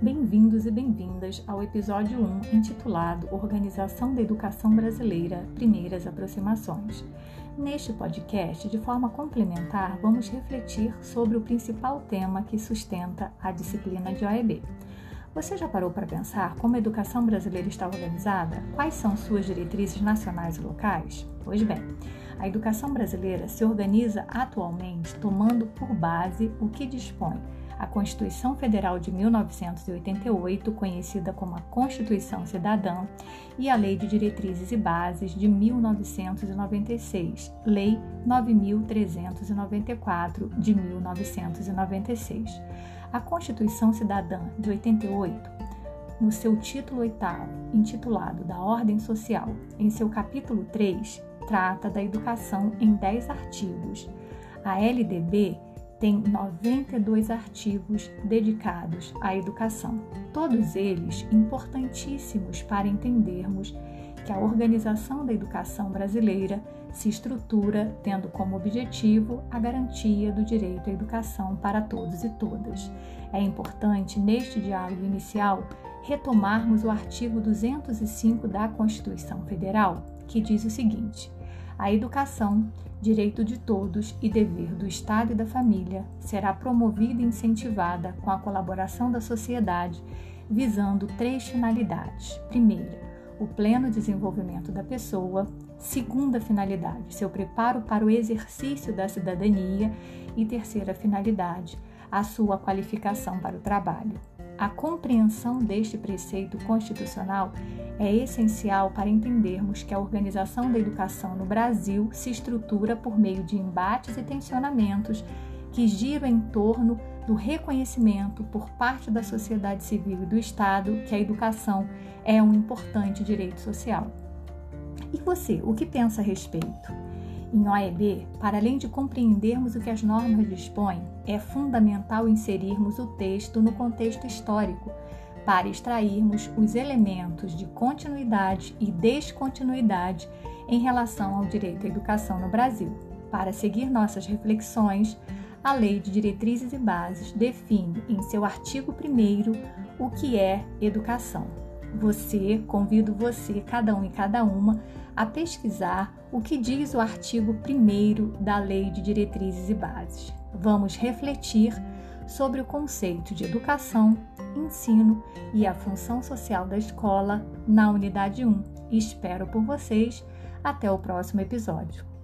Bem-vindos e bem-vindas ao episódio 1, intitulado Organização da Educação Brasileira Primeiras Aproximações. Neste podcast, de forma complementar, vamos refletir sobre o principal tema que sustenta a disciplina de OEB. Você já parou para pensar como a educação brasileira está organizada? Quais são suas diretrizes nacionais e locais? Pois bem, a educação brasileira se organiza atualmente tomando por base o que dispõe a Constituição Federal de 1988, conhecida como a Constituição Cidadã, e a Lei de Diretrizes e Bases de 1996, Lei 9394 de 1996. A Constituição Cidadã de 88 no seu título oitavo, intitulado Da Ordem Social, em seu capítulo 3, trata da educação em 10 artigos. A LDB tem 92 artigos dedicados à educação, todos eles importantíssimos para entendermos que a organização da educação brasileira se estrutura tendo como objetivo a garantia do direito à educação para todos e todas. É importante, neste diálogo inicial, retomarmos o artigo 205 da Constituição Federal, que diz o seguinte: a educação, direito de todos e dever do Estado e da família, será promovida e incentivada com a colaboração da sociedade, visando três finalidades. Primeira, o pleno desenvolvimento da pessoa. Segunda finalidade, seu preparo para o exercício da cidadania. E terceira finalidade, a sua qualificação para o trabalho. A compreensão deste preceito constitucional é essencial para entendermos que a organização da educação no Brasil se estrutura por meio de embates e tensionamentos que giram em torno do reconhecimento por parte da sociedade civil e do Estado que a educação é um importante direito social. E você, o que pensa a respeito? Em OEB, para além de compreendermos o que as normas dispõem, é fundamental inserirmos o texto no contexto histórico para extrairmos os elementos de continuidade e descontinuidade em relação ao direito à educação no Brasil. Para seguir nossas reflexões, a Lei de Diretrizes e Bases define em seu artigo 1 o que é educação. Você, convido você, cada um e cada uma, a pesquisar o que diz o artigo 1 da Lei de Diretrizes e Bases. Vamos refletir sobre o conceito de educação, ensino e a função social da escola na unidade 1. Espero por vocês. Até o próximo episódio.